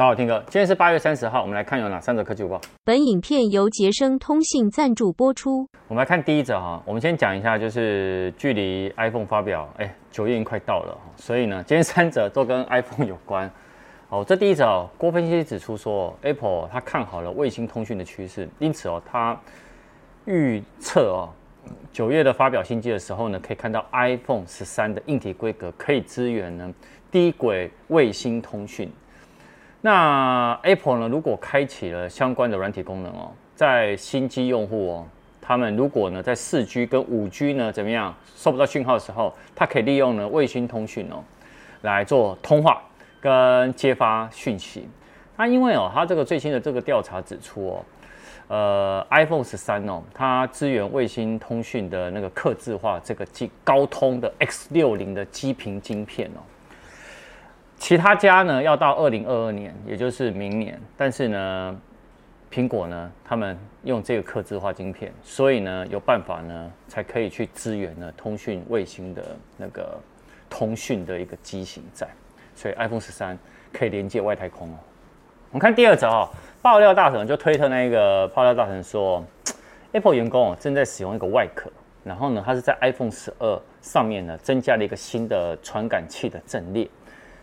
大家好，Tim 哥，今天是八月三十号，我们来看有哪三则科技午报。本影片由杰生通信赞助播出。我们来看第一则哈，我们先讲一下，就是距离 iPhone 发表，哎，九月已经快到了，所以呢，今天三则都跟 iPhone 有关。好，这第一则哦，郭分析师指出说，Apple 它看好了卫星通讯的趋势，因此哦，它预测哦，九月的发表新机的时候呢，可以看到 iPhone 十三的硬体规格可以支援呢低轨卫星通讯。那 Apple 呢？如果开启了相关的软体功能哦，在新机用户哦，他们如果呢在四 G 跟五 G 呢怎么样收不到讯号的时候，它可以利用呢卫星通讯哦来做通话跟接发讯息。那因为哦，它这个最新的这个调查指出哦，呃，iPhone 十三哦，它支援卫星通讯的那个客制化这个高通的 X 六零的基频晶片哦。其他家呢要到二零二二年，也就是明年，但是呢，苹果呢，他们用这个刻字化晶片，所以呢，有办法呢，才可以去支援呢通讯卫星的那个通讯的一个机型在，所以 iPhone 十三可以连接外太空哦。我们看第二则哦，爆料大神就推特那个爆料大神说，Apple 员工正在使用一个外壳，然后呢，它是在 iPhone 十二上面呢增加了一个新的传感器的阵列。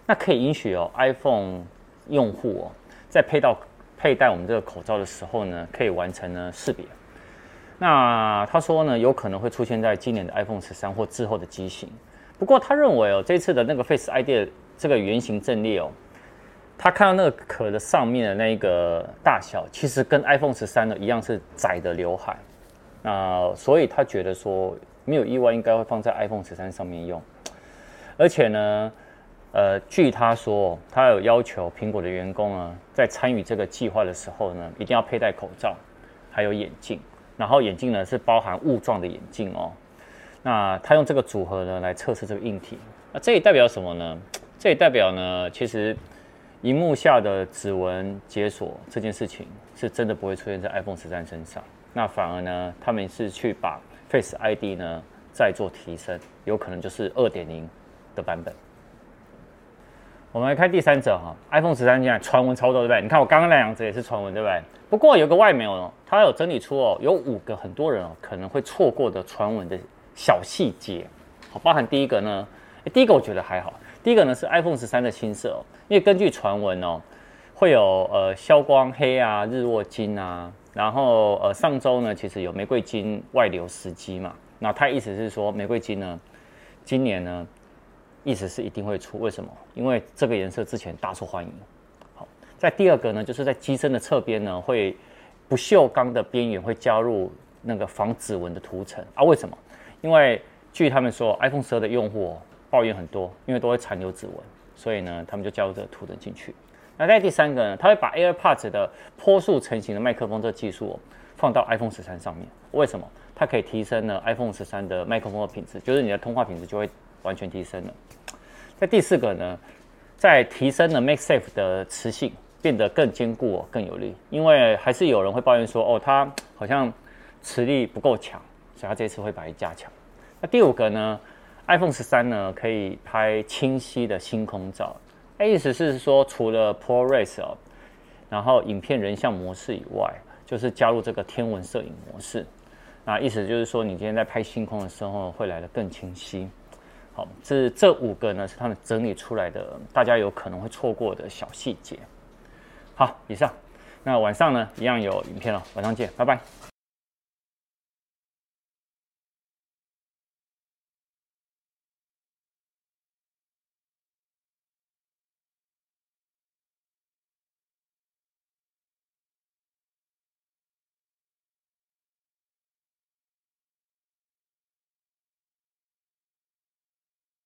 那可以允许哦，iPhone 用户哦，在配到佩戴我们这个口罩的时候呢，可以完成呢识别。那他说呢，有可能会出现在今年的 iPhone 十三或之后的机型。不过他认为哦，这次的那个 Face ID 的这个圆形阵列哦，他看到那个壳的上面的那个大小，其实跟 iPhone 十三呢一样是窄的刘海。那所以他觉得说没有意外，应该会放在 iPhone 十三上面用。而且呢。呃，据他说，他有要求苹果的员工呢，在参与这个计划的时候呢，一定要佩戴口罩，还有眼镜。然后眼镜呢是包含雾状的眼镜哦。那他用这个组合呢来测试这个硬体。那这也代表什么呢？这也代表呢，其实荧幕下的指纹解锁这件事情是真的不会出现在 iPhone 十三身上。那反而呢，他们是去把 Face ID 呢再做提升，有可能就是二点零的版本。我们来看第三则哈，iPhone 十三现在传闻超多，对不对？你看我刚刚那两则也是传闻，对不对？不过有个外媒哦，他有整理出哦，有五个很多人哦可能会错过的传闻的小细节，好，包含第一个呢，第一个我觉得还好，第一个呢是 iPhone 十三的新色哦，因为根据传闻哦，会有呃消光黑啊、日落金啊，然后呃上周呢其实有玫瑰金外流时机嘛，那他意思是说玫瑰金呢，今年呢。意思是一定会出，为什么？因为这个颜色之前大受欢迎。好，在第二个呢，就是在机身的侧边呢，会不锈钢的边缘会加入那个防指纹的涂层啊。为什么？因为据他们说，iPhone 十二的用户抱怨很多，因为都会残留指纹，所以呢，他们就加入这个涂层进去。那在第三个呢，他会把 AirPods 的坡速成型的麦克风这个技术放到 iPhone 十三上面。为什么？它可以提升呢 iPhone 十三的麦克风的品质，就是你的通话品质就会完全提升了。在第四个呢，在提升了 Make Safe 的磁性，变得更坚固、更有力。因为还是有人会抱怨说，哦，它好像磁力不够强，所以它这次会把它加强。那第五个呢，iPhone 十三呢可以拍清晰的星空照。那意思是说，除了 ProRes 哦，然后影片人像模式以外，就是加入这个天文摄影模式。那意思就是说，你今天在拍星空的时候，会来得更清晰。好，这这五个呢是他们整理出来的，大家有可能会错过的小细节。好，以上，那晚上呢一样有影片了，晚上见，拜拜。